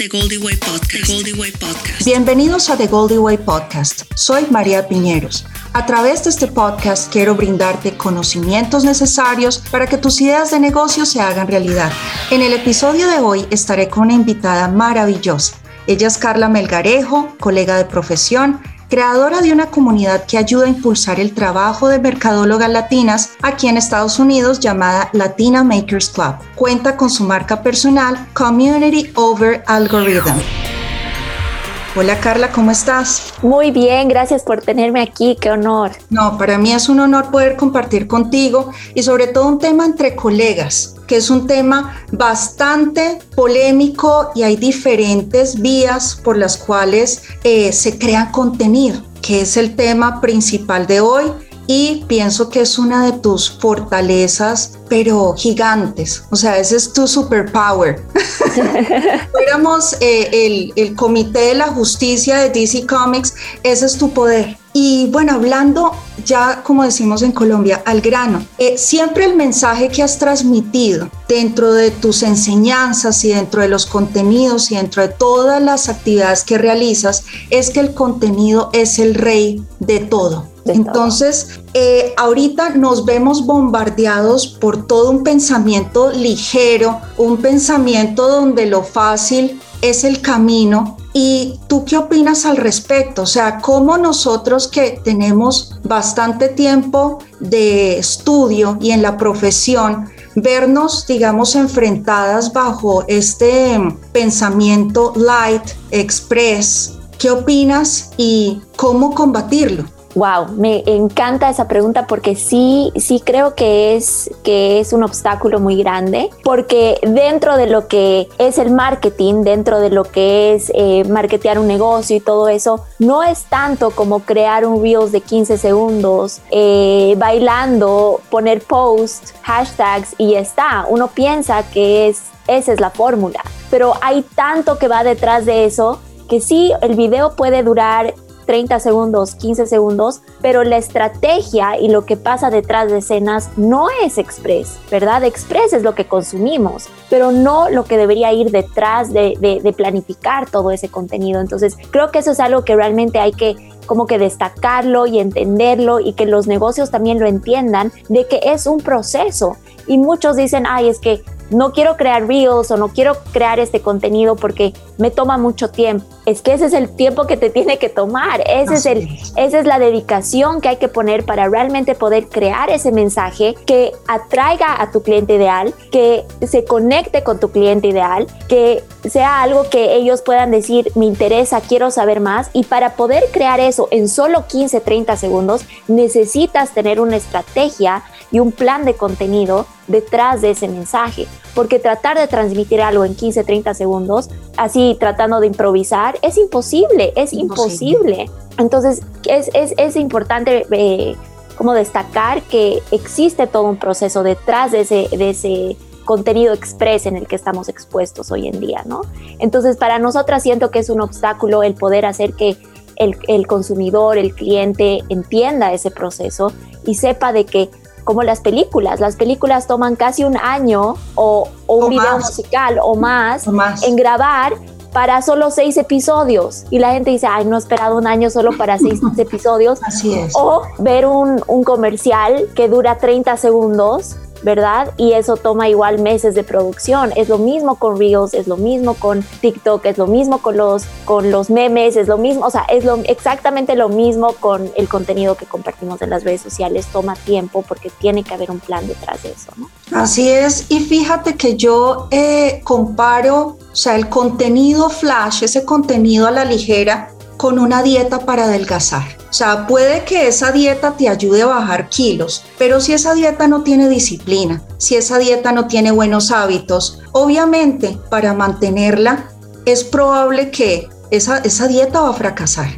The Goldie Way Podcast. Bienvenidos a The Goldie Way Podcast. Soy María Piñeros. A través de este podcast quiero brindarte conocimientos necesarios para que tus ideas de negocio se hagan realidad. En el episodio de hoy estaré con una invitada maravillosa. Ella es Carla Melgarejo, colega de profesión creadora de una comunidad que ayuda a impulsar el trabajo de mercadólogas latinas aquí en Estados Unidos llamada Latina Makers Club. Cuenta con su marca personal Community Over Algorithm. Hola Carla, ¿cómo estás? Muy bien, gracias por tenerme aquí, qué honor. No, para mí es un honor poder compartir contigo y sobre todo un tema entre colegas, que es un tema bastante polémico y hay diferentes vías por las cuales eh, se crea contenido, que es el tema principal de hoy y pienso que es una de tus fortalezas, pero gigantes. O sea, ese es tu superpower. Fuéramos eh, el, el comité de la justicia de DC Comics, ese es tu poder. Y bueno, hablando ya como decimos en Colombia, al grano, eh, siempre el mensaje que has transmitido dentro de tus enseñanzas y dentro de los contenidos y dentro de todas las actividades que realizas es que el contenido es el rey de todo. Entonces, eh, ahorita nos vemos bombardeados por todo un pensamiento ligero, un pensamiento donde lo fácil es el camino. ¿Y tú qué opinas al respecto? O sea, ¿cómo nosotros que tenemos bastante tiempo de estudio y en la profesión, vernos, digamos, enfrentadas bajo este pensamiento light, express, ¿qué opinas y cómo combatirlo? Wow, me encanta esa pregunta porque sí, sí creo que es, que es un obstáculo muy grande, porque dentro de lo que es el marketing, dentro de lo que es eh, marketear un negocio y todo eso, no es tanto como crear un Reels de 15 segundos, eh, bailando, poner posts, hashtags y ya está. Uno piensa que es, esa es la fórmula, pero hay tanto que va detrás de eso que sí, el video puede durar 30 segundos, 15 segundos, pero la estrategia y lo que pasa detrás de escenas no es express, ¿verdad? Express es lo que consumimos, pero no lo que debería ir detrás de, planificar todo ese contenido. Entonces, creo que eso es algo que realmente hay que como que destacarlo y entenderlo y que los negocios también lo entiendan de que es un proceso. Y muchos dicen, ay, es que no quiero crear reels o no quiero crear este contenido porque me toma mucho tiempo. Es que ese es el tiempo que te tiene que tomar. Ese es el, esa es la dedicación que hay que poner para realmente poder crear ese mensaje que atraiga a tu cliente ideal, que se conecte con tu cliente ideal, que sea algo que ellos puedan decir, me interesa, quiero saber más. Y para poder crear eso en solo 15, 30 segundos, necesitas tener una estrategia y un plan de contenido detrás de ese mensaje. Porque tratar de transmitir algo en 15, 30 segundos, así tratando de improvisar, es imposible, es imposible. Entonces es, es, es importante eh, como destacar que existe todo un proceso detrás de ese, de ese contenido express en el que estamos expuestos hoy en día, ¿no? Entonces, para nosotras siento que es un obstáculo el poder hacer que el, el, consumidor, el cliente entienda ese proceso y sepa de que como las películas. Las películas toman casi un año o, un video musical o más, en grabar para solo seis episodios. Y la gente dice, ay, no he esperado un año solo para seis episodios. Así es. O ver un, un comercial que dura 30 segundos ¿verdad? Y eso toma igual meses de producción. Es lo mismo con Reels, es lo mismo con TikTok, es lo mismo con los, con los memes, es lo mismo, o sea, es lo, exactamente lo mismo con el contenido que compartimos en las redes sociales. Toma tiempo porque tiene que haber un plan detrás de eso, ¿no? Así es, y fíjate que yo eh, comparo, o sea, el contenido flash, ese contenido a la ligera, con una dieta para adelgazar. O sea, puede que esa dieta te ayude a bajar kilos, pero si esa dieta no tiene disciplina, si esa dieta no tiene buenos hábitos, obviamente para mantenerla es probable que esa, esa dieta va a fracasar.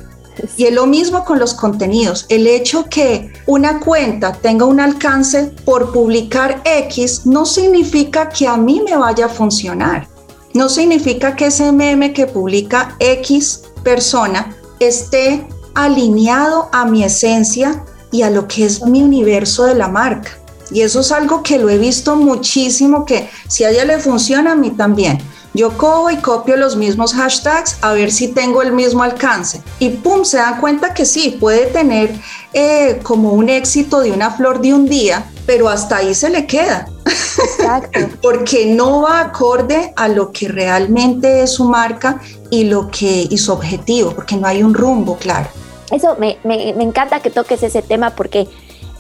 Y es lo mismo con los contenidos. El hecho que una cuenta tenga un alcance por publicar X no significa que a mí me vaya a funcionar. No significa que ese meme que publica X persona esté alineado a mi esencia y a lo que es mi universo de la marca. Y eso es algo que lo he visto muchísimo, que si a ella le funciona, a mí también. Yo cojo y copio los mismos hashtags a ver si tengo el mismo alcance. Y pum, se dan cuenta que sí, puede tener eh, como un éxito de una flor de un día, pero hasta ahí se le queda. Exacto. Porque no va acorde a lo que realmente es su marca y lo que y su objetivo, porque no hay un rumbo claro. Eso me, me, me encanta que toques ese tema porque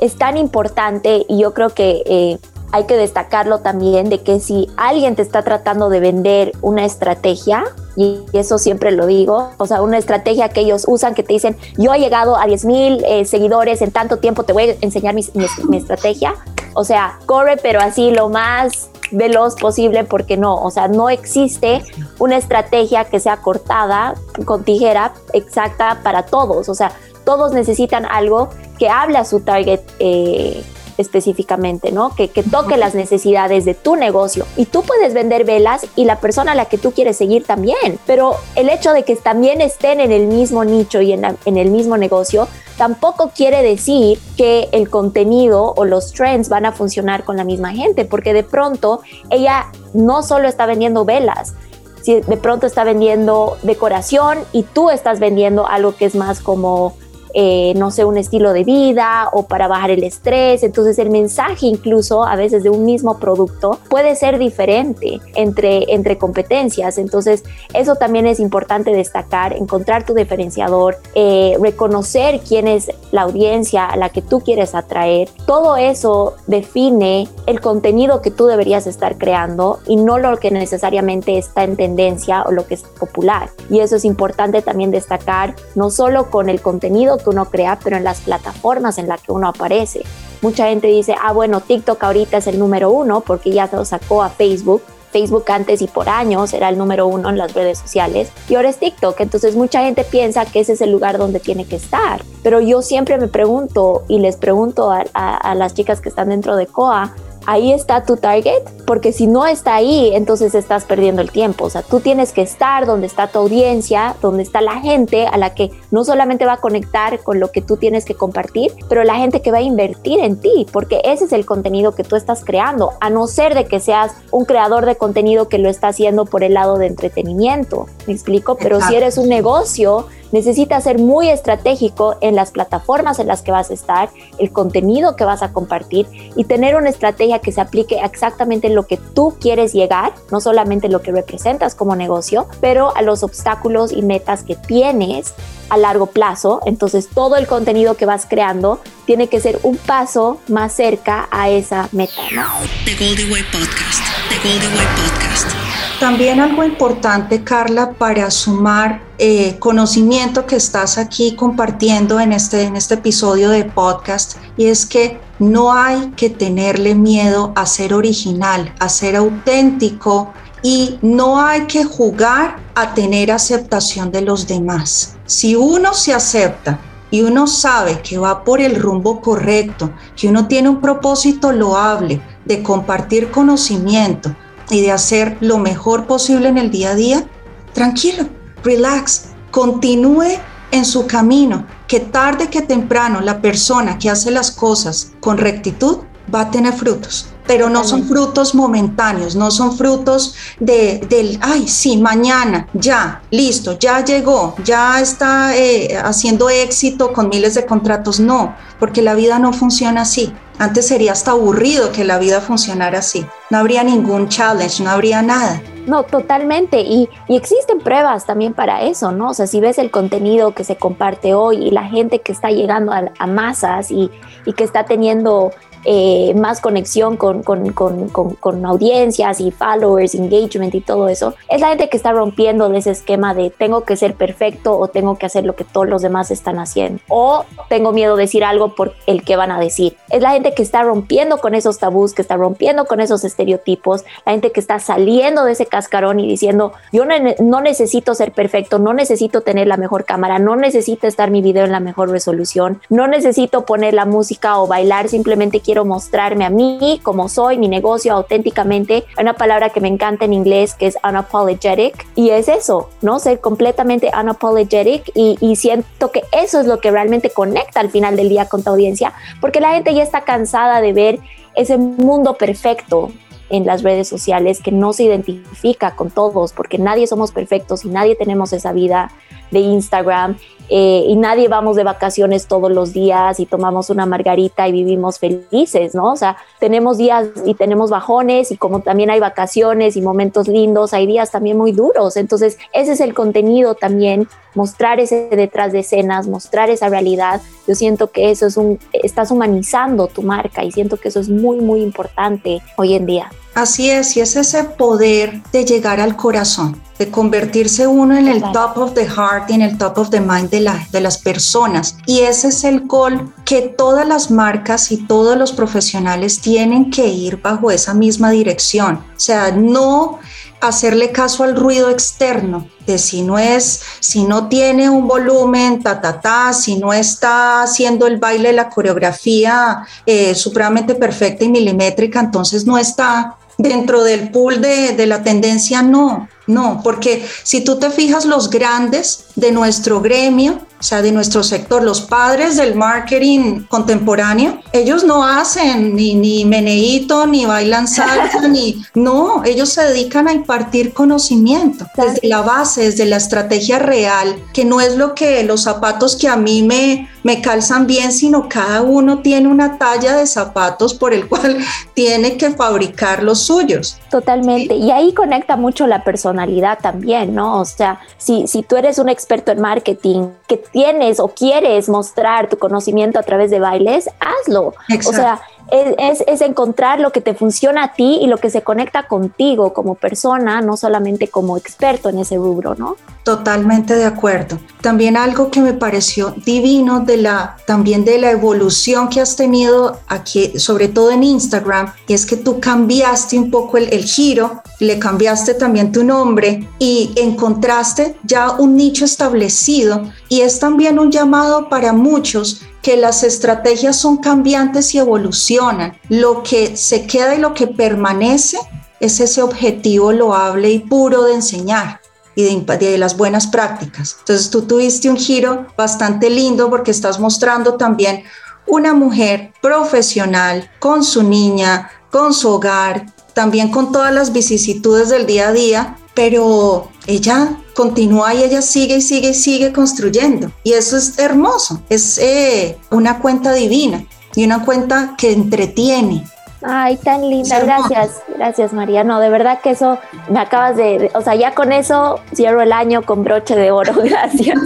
es tan importante y yo creo que eh, hay que destacarlo también de que si alguien te está tratando de vender una estrategia, y eso siempre lo digo, o sea, una estrategia que ellos usan que te dicen, yo he llegado a 10 mil eh, seguidores en tanto tiempo, te voy a enseñar mi, estrategia. O sea, corre, pero así lo más veloz posible porque no, o sea, no existe una estrategia que sea cortada con tijera exacta para todos, o sea, todos necesitan algo que hable a su target eh, específicamente, ¿no? Que, que, toque las necesidades de tu negocio. Y tú puedes vender velas y la persona a la que tú quieres seguir también. Pero el hecho de que también estén en el mismo nicho y en, en el mismo negocio tampoco quiere decir que el contenido o los trends van a funcionar con la misma gente, porque de pronto ella no solo está vendiendo velas, si de pronto está vendiendo decoración y tú estás vendiendo algo que es más como eh, no sé, un estilo de vida o para bajar el estrés. Entonces el mensaje incluso a veces de un mismo producto puede ser diferente entre, entre competencias. Entonces eso también es importante destacar, encontrar tu diferenciador, eh, reconocer quién es la audiencia a la que tú quieres atraer. Todo eso define el contenido que tú deberías estar creando y no lo que necesariamente está en tendencia o lo que es popular. Y eso es importante también destacar, no solo con el contenido que uno crea, pero en las plataformas en las que uno aparece. Mucha gente dice, ah, bueno, TikTok ahorita es el número uno porque ya se lo sacó a Facebook. Facebook antes y por años era el número uno en las redes sociales y ahora es TikTok. Entonces mucha gente piensa que ese es el lugar donde tiene que estar. Pero yo siempre me pregunto y les pregunto a, a las chicas que están dentro de COA, ahí está tu target, porque si no está ahí, entonces estás perdiendo el tiempo. O sea, tú tienes que estar donde está tu audiencia, donde está la gente a la que no solamente va a conectar con lo que tú tienes que compartir, pero la gente que va a invertir en ti, porque ese es el contenido que tú estás creando, a no ser de que seas un creador de contenido que lo está haciendo por el lado de entretenimiento. ¿Me explico? Pero si eres un negocio, necesitas ser muy estratégico en las plataformas en las que vas a estar, el contenido que vas a compartir y tener una estrategia que se aplique exactamente lo que tú quieres llegar, no solamente lo que representas como negocio, pero a los obstáculos y metas que tienes a largo plazo. Entonces todo el contenido que vas creando tiene que ser un paso más cerca a esa meta. The Goldie Way Podcast. The Goldie Way Podcast. También algo importante, Carla, para sumar eh, conocimiento que estás aquí compartiendo en este, en este episodio de podcast, y es que no hay que tenerle miedo a ser original, a ser auténtico, y no hay que jugar a tener aceptación de los demás. Si uno se acepta y uno sabe que va por el rumbo correcto, que uno tiene un propósito loable de compartir conocimiento, y de hacer lo mejor posible en el día a día, tranquilo, relax, continúe en su camino, que tarde que temprano la persona que hace las cosas con rectitud va a tener frutos, pero no son frutos momentáneos, no son frutos de, del, ay, sí, mañana, ya, listo, ya llegó, ya está eh, haciendo éxito con miles de contratos, no, porque la vida no funciona así. Antes sería hasta aburrido que la vida funcionara así. No habría ningún challenge, no habría nada. No, totalmente. Y, existen pruebas también para eso, ¿no? O sea, si ves el contenido que se comparte hoy y la gente que está llegando a, masas y, y, que está teniendo eh, más conexión con, con, con, con, audiencias y followers, engagement y todo eso, es la gente que está rompiendo de ese esquema de tengo que ser perfecto o tengo que hacer lo que todos los demás están haciendo o tengo miedo de decir algo por el que van a decir. Es la gente que está rompiendo con esos tabús, que está rompiendo con esos estereotipos, la gente que está saliendo de ese cascarón y diciendo yo no, no necesito ser perfecto, no necesito tener la mejor cámara, no necesito estar mi video en la mejor resolución, no necesito poner la música o bailar, simplemente quiero quiero mostrarme a mí como soy, mi negocio auténticamente. Hay una palabra que me encanta en inglés que es unapologetic y es eso, ¿no? Ser completamente unapologetic y, y siento que eso es lo que realmente conecta al final del día con tu audiencia porque la gente ya está cansada de ver ese mundo perfecto en las redes sociales que no se identifica con todos, porque nadie somos perfectos y nadie tenemos esa vida de Instagram eh, y nadie vamos de vacaciones todos los días y tomamos una margarita y vivimos felices, ¿no? O sea, tenemos días y tenemos bajones y como también hay vacaciones y momentos lindos, hay días también muy duros. Entonces, ese es el contenido también, mostrar ese detrás de escenas, mostrar esa realidad. Yo siento que eso es un, estás humanizando tu marca y siento que eso es muy, muy importante hoy en día. Así es, y es ese poder de llegar al corazón, de convertirse uno en el top of the heart y en el top of the mind de, de las personas. Y ese es el gol que todas las marcas y todos los profesionales tienen que ir bajo esa misma dirección. O sea, no hacerle caso al ruido externo de si no es, si no tiene un volumen, ta, ta, ta, si no está haciendo el baile, la coreografía eh, supremamente perfecta y milimétrica, entonces no está dentro del pool de, de la tendencia, no, no, porque si tú te fijas los grandes de nuestro gremio, o sea, de nuestro sector, los padres del marketing contemporáneo, ellos no hacen ni, ni meneíto, ni bailan salsa, ni... No, ellos se dedican a impartir conocimiento desde la base, desde la estrategia real, que no es lo que los zapatos que a mí me, me calzan bien, sino cada uno tiene una talla de zapatos por el cual tiene que fabricar los suyos. Totalmente. Y ahí conecta mucho la personalidad también, ¿no? O sea, si, si tú eres un experto en marketing, que tienes o quieres mostrar tu conocimiento a través de bailes, hazlo. O sea, es, es, encontrar lo que te funciona a ti y lo que se conecta contigo como persona, no solamente como experto en ese rubro, ¿no? Totalmente de acuerdo. También algo que me pareció divino de la, también de la evolución que has tenido aquí, sobre todo en Instagram, es que tú cambiaste un poco el, el giro, le cambiaste también tu nombre y encontraste ya un nicho establecido y es también un llamado para muchos que las estrategias son cambiantes y evolucionan. Lo que se queda y lo que permanece es ese objetivo loable y puro de enseñar y de, las buenas prácticas. Entonces tú tuviste un giro bastante lindo porque estás mostrando también una mujer profesional con su niña, con su hogar, también con todas las vicisitudes del día a día, pero ella continúa y ella sigue y sigue y sigue construyendo. Y eso es hermoso, es eh, una cuenta divina y una cuenta que entretiene. Ay, tan linda, gracias, gracias María. No, de verdad que eso me acabas de, o sea, ya con eso cierro el año con broche de oro, gracias.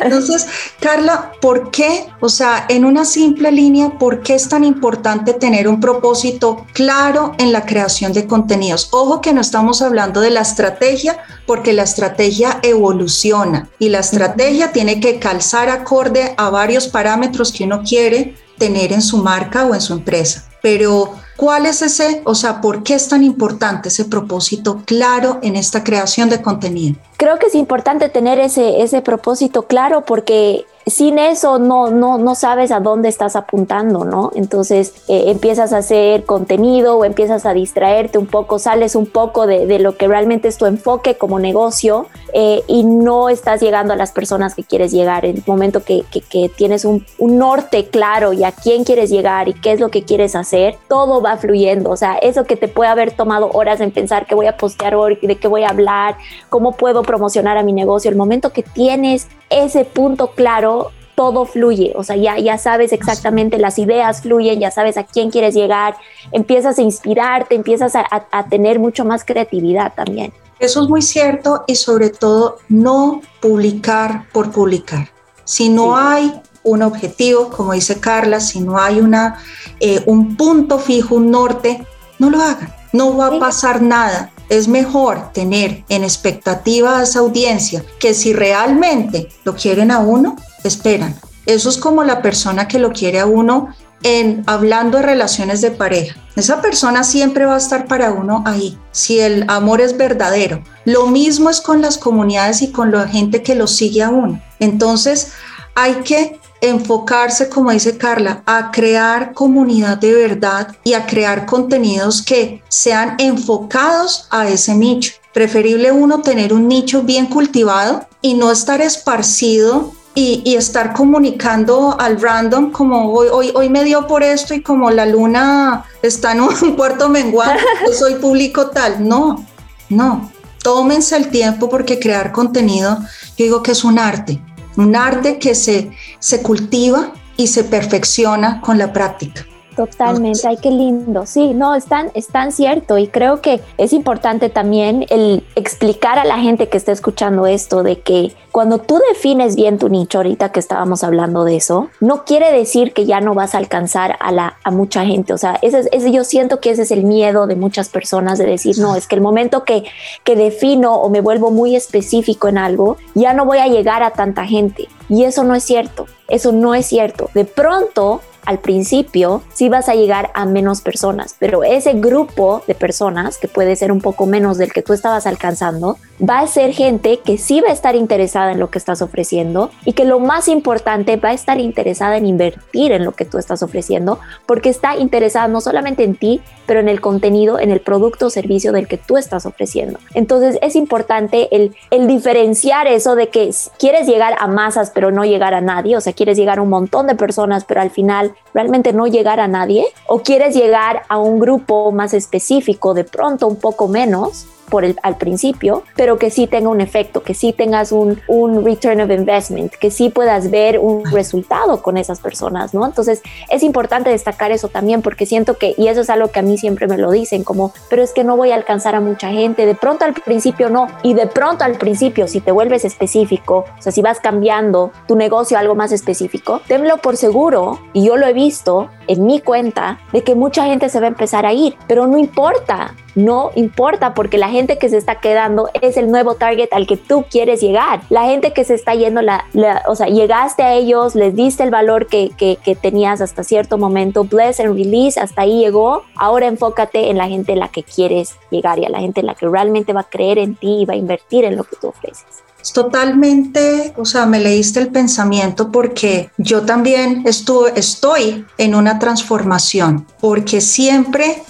Entonces, Carla, ¿por qué? O sea, en una simple línea, ¿por qué es tan importante tener un propósito claro en la creación de contenidos? Ojo que no estamos hablando de la estrategia, porque la estrategia evoluciona y la estrategia tiene que calzar acorde a varios parámetros que uno quiere tener en su marca o en su empresa. Pero ¿Cuál es ese, o sea, por qué es tan importante ese propósito claro en esta creación de contenido? Creo que es importante tener ese, ese propósito claro porque sin eso no, no, no sabes a dónde estás apuntando, ¿no? Entonces eh, empiezas a hacer contenido o empiezas a distraerte un poco, sales un poco de, de lo que realmente es tu enfoque como negocio eh, y no estás llegando a las personas que quieres llegar. En el momento que, que, tienes un, un, norte claro y a quién quieres llegar y qué es lo que quieres hacer, todo va fluyendo. O sea, eso que te puede haber tomado horas en pensar qué voy a postear hoy, de qué voy a hablar, cómo puedo promocionar a mi negocio, el momento que tienes ese punto claro, todo fluye, o sea, ya, ya sabes exactamente, las ideas fluyen, ya sabes a quién quieres llegar, empiezas a inspirarte, empiezas a, a, tener mucho más creatividad también. Eso es muy cierto y sobre todo no publicar por publicar. Si no sí. hay un objetivo, como dice Carla, si no hay una, eh, un punto fijo, un norte, no lo hagan, no va a pasar nada. Es mejor tener en expectativa a esa audiencia que si realmente lo quieren a uno, esperan. Eso es como la persona que lo quiere a uno en hablando de relaciones de pareja. Esa persona siempre va a estar para uno ahí, si el amor es verdadero. Lo mismo es con las comunidades y con la gente que lo sigue a uno. Entonces, hay que enfocarse, como dice Carla, a crear comunidad de verdad y a crear contenidos que sean enfocados a ese nicho. Preferible uno tener un nicho bien cultivado y no estar esparcido y, estar comunicando al random como hoy, hoy, hoy me dio por esto y como la luna está en un cuarto menguante, yo soy público tal. No, no. Tómense el tiempo porque crear contenido, yo digo que es un arte, un arte que se, se cultiva y se perfecciona con la práctica. Totalmente, ay, qué lindo. Sí, no, es tan, es tan cierto y creo que es importante también el explicar a la gente que está escuchando esto de que cuando tú defines bien tu nicho, ahorita que estábamos hablando de eso, no quiere decir que ya no vas a alcanzar a, la, a mucha gente. O sea, ese, ese, yo siento que ese es el miedo de muchas personas de decir, no, es que el momento que, que defino o me vuelvo muy específico en algo, ya no voy a llegar a tanta gente. Y eso no es cierto, eso no es cierto. De pronto al principio sí vas a llegar a menos personas, pero ese grupo de personas, que puede ser un poco menos del que tú estabas alcanzando, va a ser gente que sí va a estar interesada en lo que estás ofreciendo y que lo más importante va a estar interesada en invertir en lo que tú estás ofreciendo porque está interesada no solamente en ti, pero en el contenido, en el producto o servicio del que tú estás ofreciendo. Entonces es importante el, el diferenciar eso de que quieres llegar a masas pero no llegar a nadie, o sea, quieres llegar a un montón de personas pero al final realmente no llegar a nadie, o quieres llegar a un grupo más específico, de pronto un poco menos, por el, al principio, pero que sí tenga un efecto, que sí tengas un, un return of investment, que sí puedas ver un resultado con esas personas, ¿no? Entonces es importante destacar eso también porque siento que, y eso es algo que a mí siempre me lo dicen, como, pero es que no voy a alcanzar a mucha gente, de pronto al principio no, y de pronto al principio si te vuelves específico, o sea, si vas cambiando tu negocio a algo más específico, tenlo por seguro, y yo lo he visto en mi cuenta, de que mucha gente se va a empezar a ir, pero no importa, no importa porque la gente que se está quedando es el nuevo target al que tú quieres llegar. La gente que se está yendo, la, o sea, llegaste a ellos, les diste el valor que, que, tenías hasta cierto momento, bless and release, hasta ahí llegó. Ahora enfócate en la gente en la que quieres llegar y a la gente en la que realmente va a creer en ti y va a invertir en lo que tú ofreces. Totalmente, o sea, me leíste el pensamiento porque yo también estuve, estoy en una transformación, porque siempre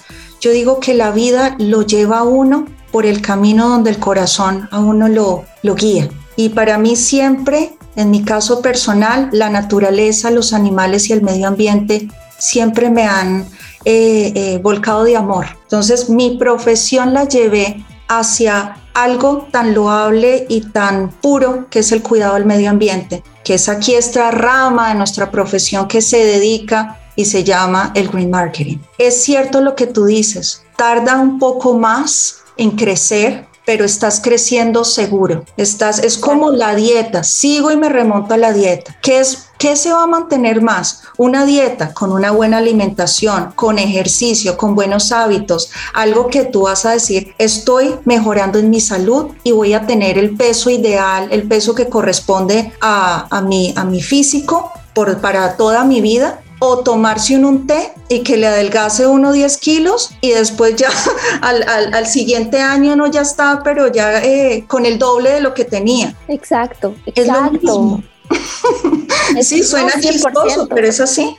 yo digo que la vida lo lleva a uno por el camino donde el corazón a uno lo, lo guía. Y para mí siempre, en mi caso personal, la naturaleza, los animales y el medio ambiente siempre me han eh, eh, volcado de amor. Entonces mi profesión la llevé hacia algo tan loable y tan puro que es el cuidado del medio ambiente, que es aquí esta rama de nuestra profesión que se dedica y se llama el green marketing. Es cierto lo que tú dices, tarda un poco más en crecer, pero estás creciendo seguro. Estás es como la dieta, sigo y me remonto a la dieta. ¿Qué es qué se va a mantener más? Una dieta con una buena alimentación, con ejercicio, con buenos hábitos, algo que tú vas a decir, estoy mejorando en mi salud y voy a tener el peso ideal, el peso que corresponde a, a, mi, a mi físico por, para toda mi vida o tomarse un, té y que le adelgase uno 10 kilos y después ya al, siguiente año no ya está, pero ya eh, con el doble de lo que tenía. Exacto, exacto. sí, suena chistoso, pero es así.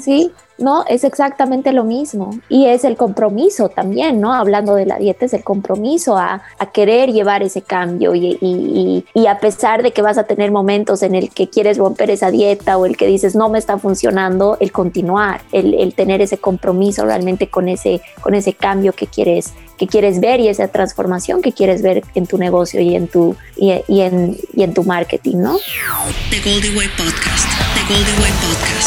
Sí, ¿no? Es exactamente lo mismo. Y es el compromiso también, ¿no? Hablando de la dieta, es el compromiso a, querer llevar ese cambio y, a pesar de que vas a tener momentos en el que quieres romper esa dieta o el que dices no me está funcionando, el continuar, el, tener ese compromiso realmente con ese, con ese cambio que quieres que quieres ver y esa transformación que quieres ver en tu negocio y en tu, y, en, y en tu marketing, ¿no? The Goldie Way Podcast. The Goldie Way Podcast.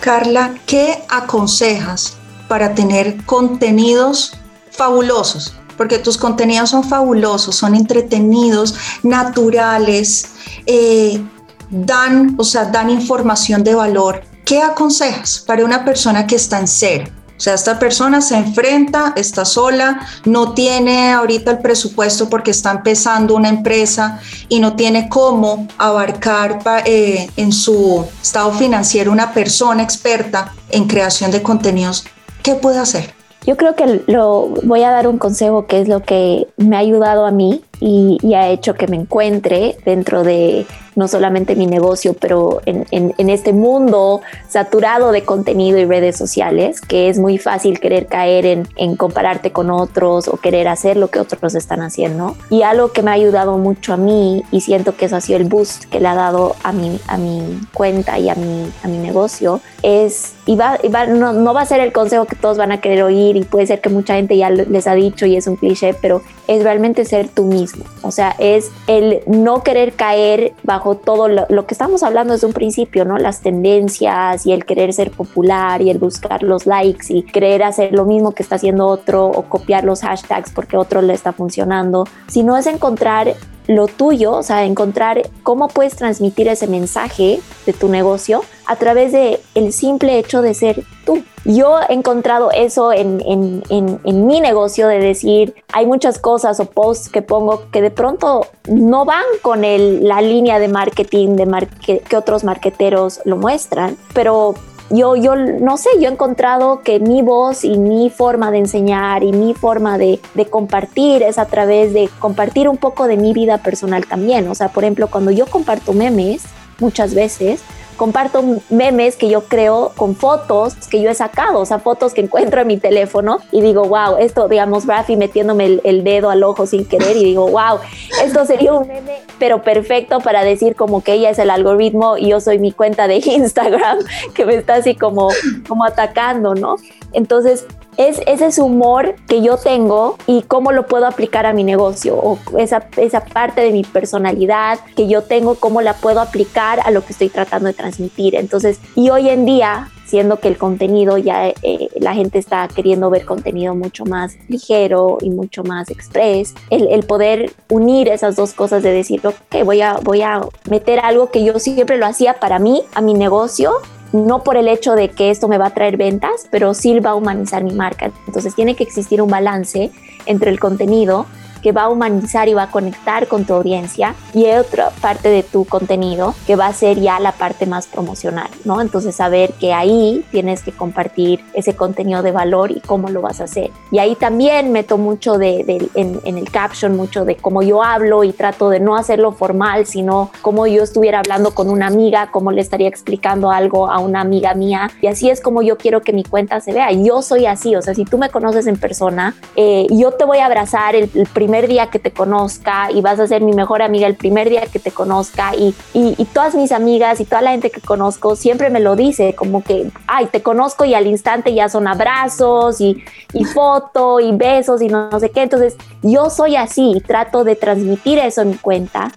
Carla, ¿qué aconsejas para tener contenidos fabulosos? Porque tus contenidos son fabulosos, son entretenidos, naturales, eh, dan, o sea, dan información de valor. ¿Qué aconsejas para una persona que está en cero? O sea, esta persona se enfrenta, está sola, no tiene ahorita el presupuesto porque está empezando una empresa y no tiene cómo abarcar eh, en su estado financiero una persona experta en creación de contenidos. ¿Qué puede hacer? Yo creo que lo voy a dar un consejo que es lo que me ha ayudado a mí y, ha hecho que me encuentre dentro de no solamente mi negocio, pero en, este mundo saturado de contenido y redes sociales, que es muy fácil querer caer en, compararte con otros o querer hacer lo que otros están haciendo. Y algo que me ha ayudado mucho a mí y siento que eso ha sido el boost que le ha dado a mi, a mi cuenta y a mi, a mi negocio es, y, va, no, no, va a ser el consejo que todos van a querer oír y puede ser que mucha gente ya les ha dicho y es un cliché, pero es realmente ser tú mismo. O sea, es el no querer caer bajo todo lo, que estamos hablando desde un principio, ¿no? Las tendencias y el querer ser popular y el buscar los likes y querer hacer lo mismo que está haciendo otro o copiar los hashtags porque otro le está funcionando, sino es encontrar lo tuyo, o sea, encontrar cómo puedes transmitir ese mensaje de tu negocio a través de el simple hecho de ser tú. Yo he encontrado eso en, en, en, mi negocio de decir, hay muchas cosas o posts que pongo que de pronto no van con el, la línea de marketing de que otros marqueteros lo muestran, pero yo, yo no sé, yo he encontrado que mi voz y mi forma de enseñar y mi forma de, de, compartir es a través de compartir un poco de mi vida personal también. O sea, por ejemplo, cuando yo comparto memes, muchas veces, comparto memes que yo creo con fotos que yo he sacado, o sea, fotos que encuentro en mi teléfono y digo, wow, esto, digamos, Rafi metiéndome el, dedo al ojo sin querer y digo, wow, esto sería un meme, pero perfecto para decir como que ella es el algoritmo y yo soy mi cuenta de Instagram que me está así como, como atacando, ¿no? Entonces, es ese humor que yo tengo y cómo lo puedo aplicar a mi negocio o esa, esa parte de mi personalidad que yo tengo, cómo la puedo aplicar a lo que estoy tratando de transmitir. Entonces, y hoy en día siendo que el contenido ya eh, la gente está queriendo ver contenido mucho más ligero y mucho más express, el, el, poder unir esas dos cosas de decir, ok, voy a, voy a meter algo que yo siempre lo hacía para mí, a mi negocio, no por el hecho de que esto me va a traer ventas, pero sí va a humanizar mi marca. Entonces tiene que existir un balance entre el contenido que va a humanizar y va a conectar con tu audiencia y otra parte de tu contenido que va a ser ya la parte más promocional, ¿no? Entonces saber que ahí tienes que compartir ese contenido de valor y cómo lo vas a hacer. Y ahí también meto mucho de, en, en, el caption, mucho de cómo yo hablo y trato de no hacerlo formal, sino como yo estuviera hablando con una amiga, cómo le estaría explicando algo a una amiga mía. Y así es como yo quiero que mi cuenta se vea. Yo soy así, o sea, si tú me conoces en persona, eh, yo te voy a abrazar el, el primer primer día que te conozca y vas a ser mi mejor amiga el primer día que te conozca y, y, todas mis amigas y toda la gente que conozco siempre me lo dice, como que, ay, te conozco y al instante ya son abrazos y, y foto y besos y no, no sé qué. Entonces yo soy así, trato de transmitir eso en mi cuenta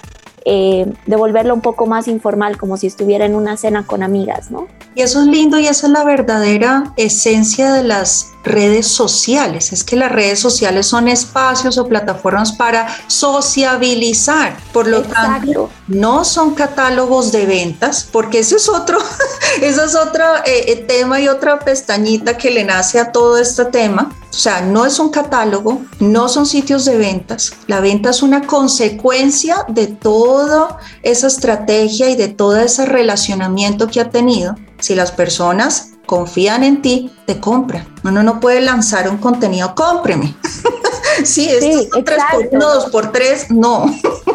eh, de volverlo un poco más informal, como si estuviera en una cena con amigas, ¿no? Y eso es lindo y esa es la verdadera esencia de las redes sociales. Es que las redes sociales son espacios o plataformas para sociabilizar. Por lo tanto, no son catálogos de ventas, porque ese es otro, ese es otro eh, eh, tema y otra pestañita que le nace a todo este tema. O sea, no es un catálogo, no son sitios de ventas. La venta es una consecuencia de toda esa estrategia y de todo ese relacionamiento que ha tenido. Si las personas confían en ti, te compran. Uno no puede lanzar un contenido, cómpreme. sí, es tres por dos por tres, no.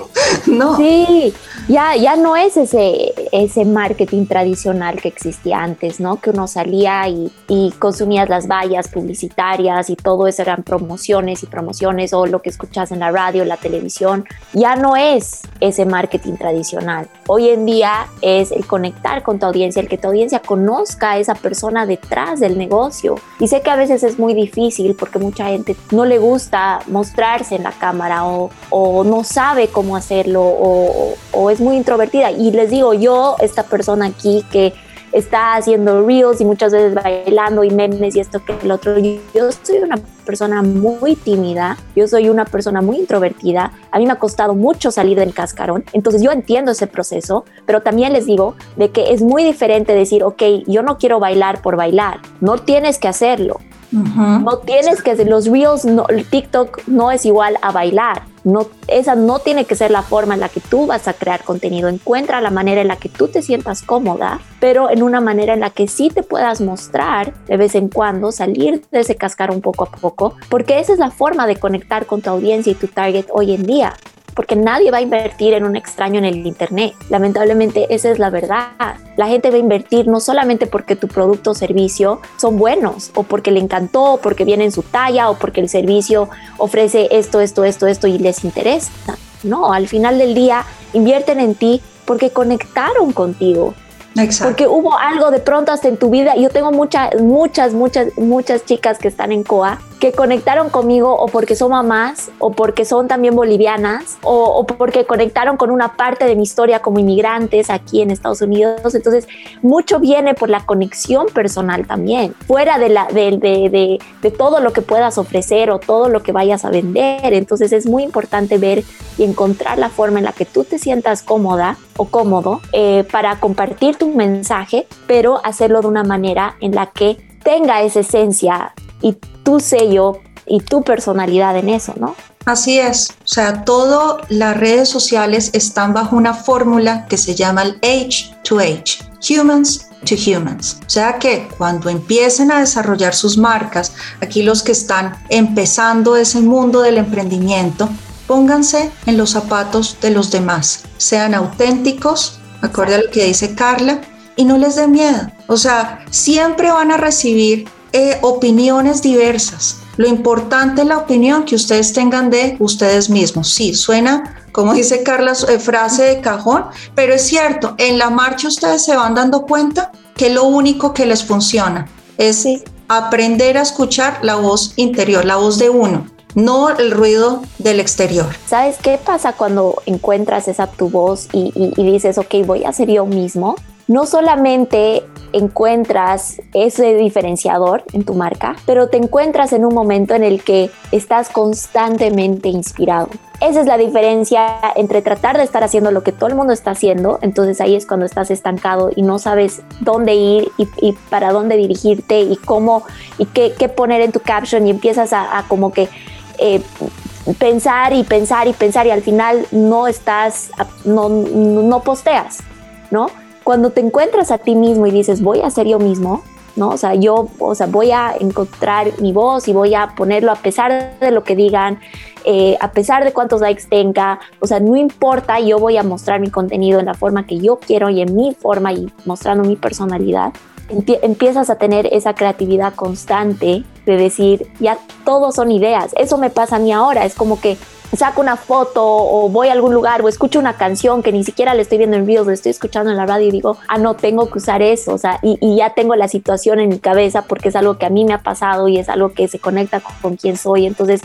no. Sí, ya, ya no es ese, ese marketing tradicional que existía antes, ¿no? Que uno salía y, y consumías las vallas publicitarias y todo eso eran promociones y promociones o lo que escuchas en la radio, la televisión. Ya no es ese marketing tradicional. Hoy en día es el conectar con tu audiencia, el que tu audiencia conozca a esa persona detrás del negocio. Y sé que a veces es muy difícil porque mucha gente no le gusta mostrarse en la cámara o, o no sabe cómo hacerlo o, o es muy introvertida. Y les digo, yo, esta persona aquí que está haciendo reels y muchas veces bailando y memes y esto que el otro, yo soy una persona muy tímida, yo soy una persona muy introvertida, a mí me ha costado mucho salir del cascarón, entonces yo entiendo ese proceso, pero también les digo de que es muy diferente decir, ok, yo no quiero bailar por bailar, no tienes que hacerlo, no tienes que los reels, no, el TikTok no es igual a bailar. No, esa no tiene que ser la forma en la que tú vas a crear contenido. Encuentra la manera en la que tú te sientas cómoda, pero en una manera en la que sí te puedas mostrar de vez en cuando, salir de ese cascar un poco a poco, porque esa es la forma de conectar con tu audiencia y tu target hoy en día porque nadie va a invertir en un extraño en el Internet. Lamentablemente esa es la verdad. La gente va a invertir no solamente porque tu producto o servicio son buenos o porque le encantó, o porque viene en su talla o porque el servicio ofrece esto, esto, esto, esto y les interesa. No, al final del día invierten en ti porque conectaron contigo, porque hubo algo de pronto hasta en tu vida. Yo tengo muchas, muchas, muchas, muchas chicas que están en COA que conectaron conmigo o porque son mamás o porque son también bolivianas o, porque conectaron con una parte de mi historia como inmigrantes aquí en Estados Unidos. Entonces, mucho viene por la conexión personal también, fuera de, la, de, de, de todo lo que puedas ofrecer o todo lo que vayas a vender. Entonces, es muy importante ver y encontrar la forma en la que tú te sientas cómoda o cómodo eh, para compartir tu mensaje, pero hacerlo de una manera en la que tenga esa esencia y tu sello y tu personalidad en eso, ¿no? Así es, o sea, todas las redes sociales están bajo una fórmula que se llama el Age to Age, Humans to Humans. O sea que cuando empiecen a desarrollar sus marcas, aquí los que están empezando ese mundo del emprendimiento, pónganse en los zapatos de los demás, sean auténticos, acorde a lo que dice Carla, y no les dé miedo. O sea, siempre van a recibir eh, opiniones diversas. Lo importante es la opinión que ustedes tengan de ustedes mismos. Sí, suena, como dice Carla, eh, frase de cajón, pero es cierto, en la marcha ustedes se van dando cuenta que lo único que les funciona es aprender a escuchar la voz interior, la voz de uno no el ruido del exterior. ¿Sabes qué pasa cuando encuentras esa tu voz y, dices, ok, voy a ser yo mismo? No solamente encuentras ese diferenciador en tu marca, pero te encuentras en un momento en el que estás constantemente inspirado. Esa es la diferencia entre tratar de estar haciendo lo que todo el mundo está haciendo, entonces ahí es cuando estás estancado y no sabes dónde ir y, para dónde dirigirte y cómo y qué, poner en tu caption y empiezas a como que eh, pensar y pensar y pensar y al final no estás, no, no posteas, ¿no? Cuando te encuentras a ti mismo y dices, voy a ser yo mismo, ¿no? O sea, yo, o sea, voy a encontrar mi voz y voy a ponerlo a pesar de lo que digan, eh, a pesar de cuántos likes tenga, o sea, no importa, yo voy a mostrar mi contenido en la forma que yo quiero y en mi forma y mostrando mi personalidad empiezas a tener esa creatividad constante de decir, ya todos son ideas. Eso me pasa a mí ahora, es como que saco una foto o voy a algún lugar o escucho una canción que ni siquiera le estoy viendo en videos, lo estoy escuchando en la radio y digo, ah, no, tengo que usar eso, o sea, y, ya tengo la situación en mi cabeza porque es algo que a mí me ha pasado y es algo que se conecta con, con quién soy. Entonces,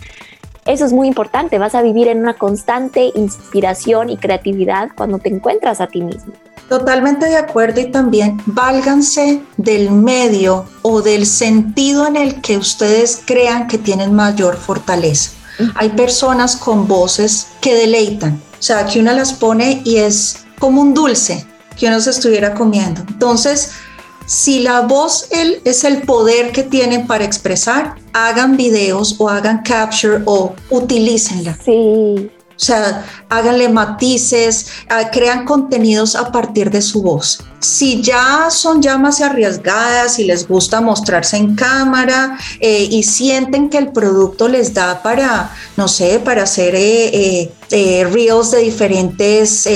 eso es muy importante, vas a vivir en una constante inspiración y creatividad cuando te encuentras a ti mismo. Totalmente de acuerdo y también válganse del medio o del sentido en el que ustedes crean que tienen mayor fortaleza. Hay personas con voces que deleitan, o sea, que una las pone y es como un dulce que uno se estuviera comiendo. Entonces, si la voz es el poder que tienen para expresar, hagan videos o hagan capture o utilícenla. Sí. O sea, háganle matices, ah, crean contenidos a partir de su voz. Si ya son llamas arriesgadas y les gusta mostrarse en cámara eh, y sienten que el producto les da para, no sé, para hacer eh, eh, reels de diferentes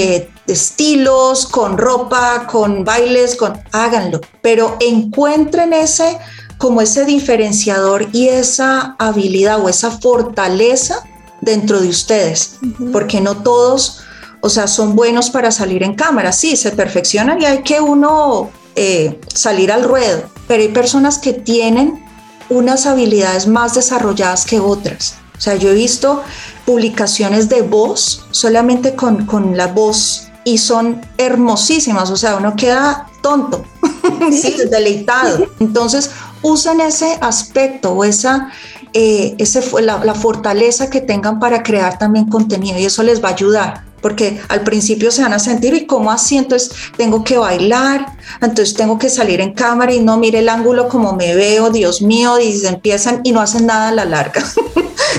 estilos, con ropa, con bailes, con háganlo, pero encuentren ese como ese diferenciador y esa habilidad o esa fortaleza dentro de ustedes, porque no todos, o sea, son buenos para salir en cámara, sí, se perfeccionan y hay que uno eh, salir al ruedo, pero hay personas que tienen unas habilidades más desarrolladas que otras. O sea, yo he visto publicaciones de voz solamente con, con la voz y son hermosísimas, o sea, uno queda tonto, sí, deleitado. Entonces, usan ese aspecto o esa eh, ese fue la, fortaleza que tengan para crear también contenido y eso les va a ayudar porque al principio se van a sentir y cómo así entonces tengo que bailar entonces tengo que salir en cámara y no mire el ángulo como me veo Dios mío y se empiezan y no hacen nada a la larga.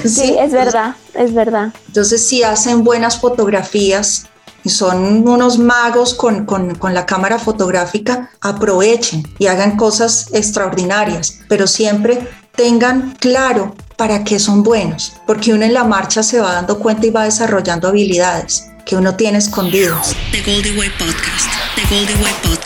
Sí, es verdad es verdad. Entonces si hacen buenas fotografías son unos magos con, con, la cámara fotográfica, aprovechen y hagan cosas extraordinarias, pero siempre tengan claro para qué son buenos, porque uno en la marcha se va dando cuenta y va desarrollando habilidades que uno tiene escondidas. The Goldie Way Podcast. The Goldie Way Podcast.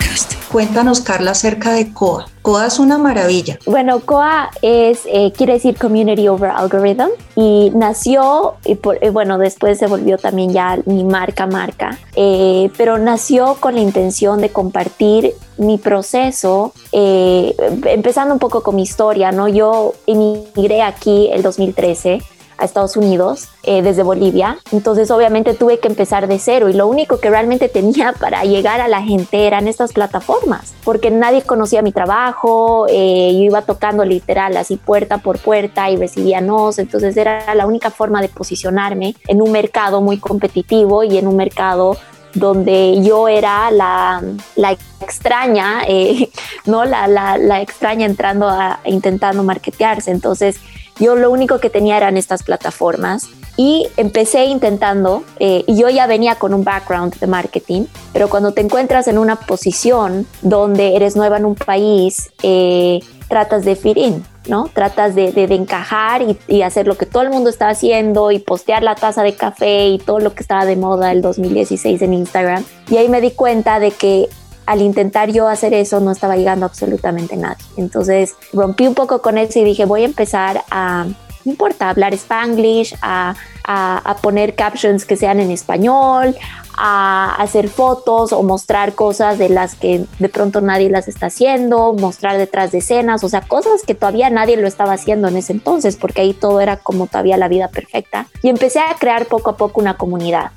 Cuéntanos, Carla, acerca de COA. COA es una maravilla. Bueno, COA es, eh, quiere decir Community Over Algorithm y nació, y eh, bueno, después se volvió también ya mi marca, marca, eh, pero nació con la intención de compartir mi proceso, empezando un poco con mi historia, ¿no? Yo emigré aquí el 2013 a Estados Unidos eh, desde Bolivia. Entonces obviamente tuve que empezar de cero y lo único que realmente tenía para llegar a la gente eran estas plataformas, porque nadie conocía mi trabajo, eh, yo iba tocando literal así puerta por puerta y recibía entonces era la única forma de posicionarme en un mercado muy competitivo y en un mercado donde yo era la, la extraña, eh, ¿no? La, la, la, extraña entrando a intentando marketearse. Entonces, yo lo único que tenía eran estas plataformas y empecé intentando, eh, y yo ya venía con un background de marketing, pero cuando te encuentras en una posición donde eres nueva en un país, eh, tratas de fit in, ¿no? Tratas de, de, encajar y, y, hacer lo que todo el mundo está haciendo y postear la taza de café y todo lo que estaba de moda el 2016 en Instagram. Y ahí me di cuenta de que al intentar yo hacer eso no estaba llegando absolutamente nadie. Entonces rompí un poco con eso y dije, voy a empezar a, no importa, hablar spanglish, a, a, poner captions que sean en español, a hacer fotos o mostrar cosas de las que de pronto nadie las está haciendo, mostrar detrás de escenas, o sea, cosas que todavía nadie lo estaba haciendo en ese entonces, porque ahí todo era como todavía la vida perfecta. Y empecé a crear poco a poco una comunidad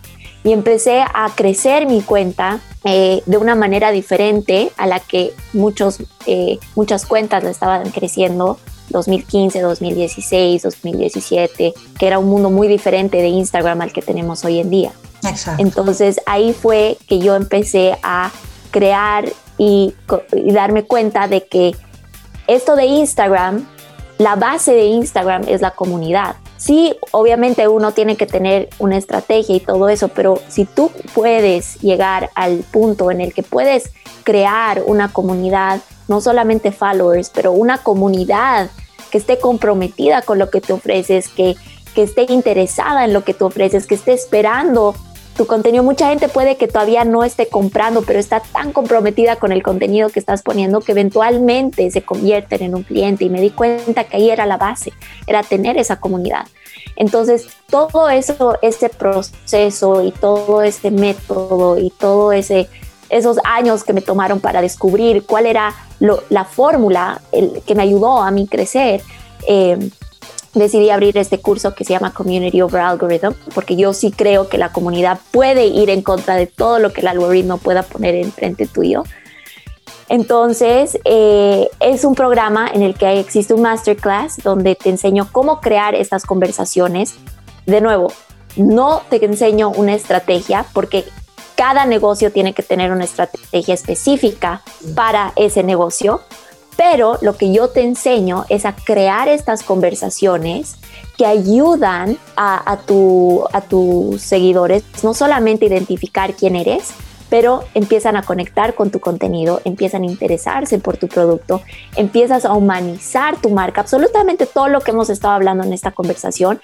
y empecé a crecer mi cuenta eh, de una manera diferente a la que muchos, eh, muchas cuentas la estaban creciendo 2015, 2016, 2017, que era un mundo muy diferente de Instagram al que tenemos hoy en día. Exacto. Entonces ahí fue que yo empecé a crear y, y darme cuenta de que esto de Instagram, la base de Instagram es la comunidad. Sí, obviamente uno tiene que tener una estrategia y todo eso, pero si tú puedes llegar al punto en el que puedes crear una comunidad, no solamente followers, pero una comunidad que esté comprometida con lo que te ofreces, que, que esté interesada en lo que tú ofreces, que esté esperando tu contenido. Mucha gente puede que todavía no esté comprando, pero está tan comprometida con el contenido que estás poniendo que eventualmente se convierten en un cliente. Y me di cuenta que ahí era la base, era tener esa comunidad. Entonces, todo eso, ese proceso y todo ese método y todo ese esos años que me tomaron para descubrir cuál era la fórmula que me ayudó a mí crecer, eh, decidí abrir este curso que se llama Community Over Algorithm, porque yo sí creo que la comunidad puede ir en contra de todo lo que el algoritmo pueda poner enfrente tuyo. Entonces, eh, es un programa en el que existe un masterclass donde te enseño cómo crear estas conversaciones. De nuevo, no te enseño una estrategia porque cada negocio tiene que tener una estrategia específica para ese negocio pero lo que yo te enseño es a crear estas conversaciones que ayudan a, tu, a tus seguidores no solamente identificar quién eres, pero empiezan a conectar con tu contenido, empiezan a interesarse por tu producto, empiezas a humanizar tu marca. Absolutamente todo lo que hemos estado hablando en esta conversación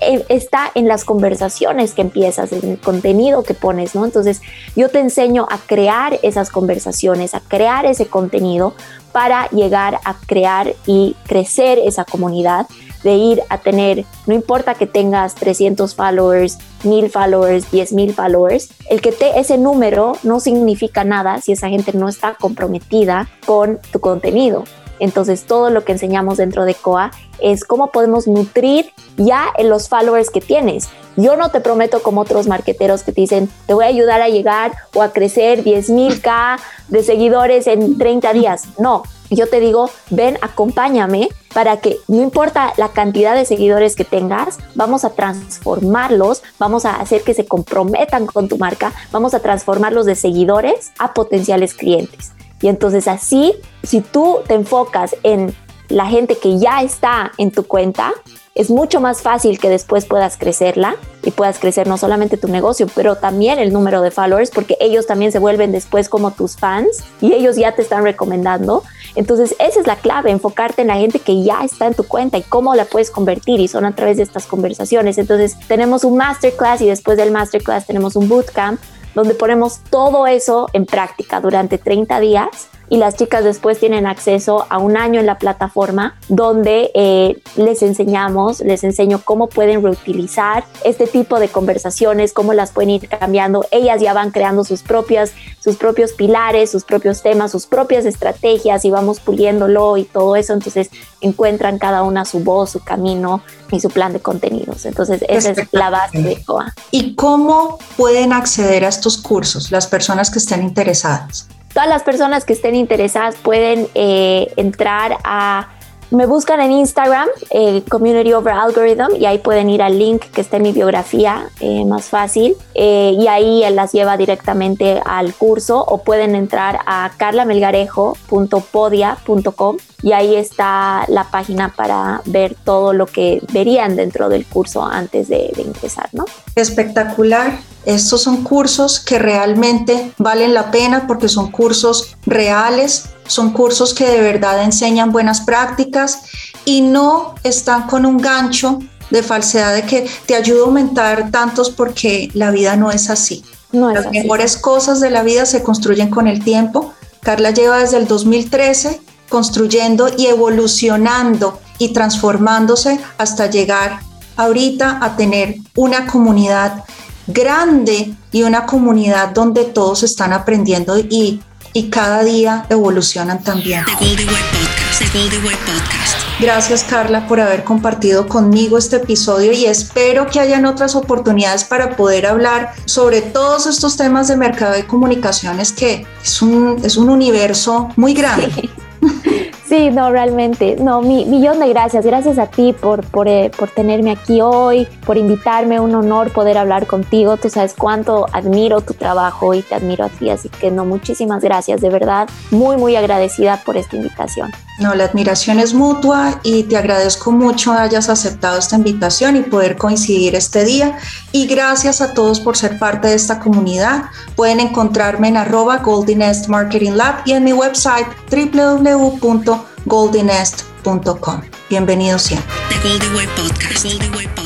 eh, está en las conversaciones que empiezas, en el contenido que pones, ¿no? Entonces yo te enseño a crear esas conversaciones, a crear ese contenido para llegar a crear y crecer esa comunidad de ir a tener, no importa que tengas 300 followers, 1000 followers, 10,000 followers, el que te, ese número no significa nada si esa gente no está comprometida con tu contenido. Entonces todo lo que enseñamos dentro de COA es cómo podemos nutrir ya los followers que tienes. Yo no te prometo como otros marqueteros que te dicen, te voy a ayudar a llegar o a crecer 10.000K de seguidores en 30 días. No, yo te digo, ven, acompáñame para que no importa la cantidad de seguidores que tengas, vamos a transformarlos, vamos a hacer que se comprometan con tu marca, vamos a transformarlos de seguidores a potenciales clientes. Y entonces así, si tú te enfocas en la gente que ya está en tu cuenta, es mucho más fácil que después puedas crecerla y puedas crecer no solamente tu negocio, pero también el número de followers, porque ellos también se vuelven después como tus fans y ellos ya te están recomendando. Entonces, esa es la clave, enfocarte en la gente que ya está en tu cuenta y cómo la puedes convertir y son a través de estas conversaciones. Entonces, tenemos un masterclass y después del masterclass tenemos un bootcamp donde ponemos todo eso en práctica durante 30 días y las chicas después tienen acceso a un año en la plataforma donde eh, les enseñamos, les enseño cómo pueden reutilizar este tipo de conversaciones, cómo las pueden ir cambiando. Ellas ya van creando sus propias, sus propios pilares, sus propios temas, sus propias estrategias y vamos puliéndolo y todo eso. Entonces encuentran cada una su voz, su camino y su plan de contenidos. Entonces esa es la base de COA. ¿Y cómo pueden acceder a estos cursos las personas que estén interesadas? Todas las personas que estén interesadas pueden eh, entrar a me buscan en Instagram, eh, Community Over Algorithm, y ahí pueden ir al link que está en mi biografía, eh, más fácil, y ahí las lleva directamente al curso, o pueden entrar a carlamelgarejo.podia.com y ahí está la página para ver todo lo que verían dentro del curso antes de, de ingresar, ¿no? Espectacular. Estos son cursos que realmente valen la pena porque son cursos reales, son cursos que de verdad enseñan buenas prácticas y no están con un gancho de falsedad de que te ayuda a aumentar tantos porque la vida no es así. Las mejores cosas de la vida se construyen con el tiempo. Carla lleva desde el 2013 construyendo y evolucionando y transformándose hasta llegar ahorita a tener una comunidad grande y una comunidad donde todos están aprendiendo y, y cada día evolucionan también. Gracias Carla por haber compartido conmigo este episodio y espero que hayan otras oportunidades para poder hablar sobre todos estos temas de mercado y comunicaciones que es un, es un universo muy grande. Sí, no, realmente. No, mi, millón de gracias. Gracias a ti por, por, eh, por tenerme aquí hoy, por invitarme. Un honor poder hablar contigo. Tú sabes cuánto admiro tu trabajo y te admiro a ti. Así que no, muchísimas gracias. De verdad, muy, muy agradecida por esta invitación. No, la admiración es mutua y te agradezco mucho hayas aceptado esta invitación y poder coincidir este día. Y gracias a todos por ser parte de esta comunidad. Pueden encontrarme en arroba Golden Marketing Lab y en mi website www goldenest.com. Bienvenido siempre. The Golden Way Podcast.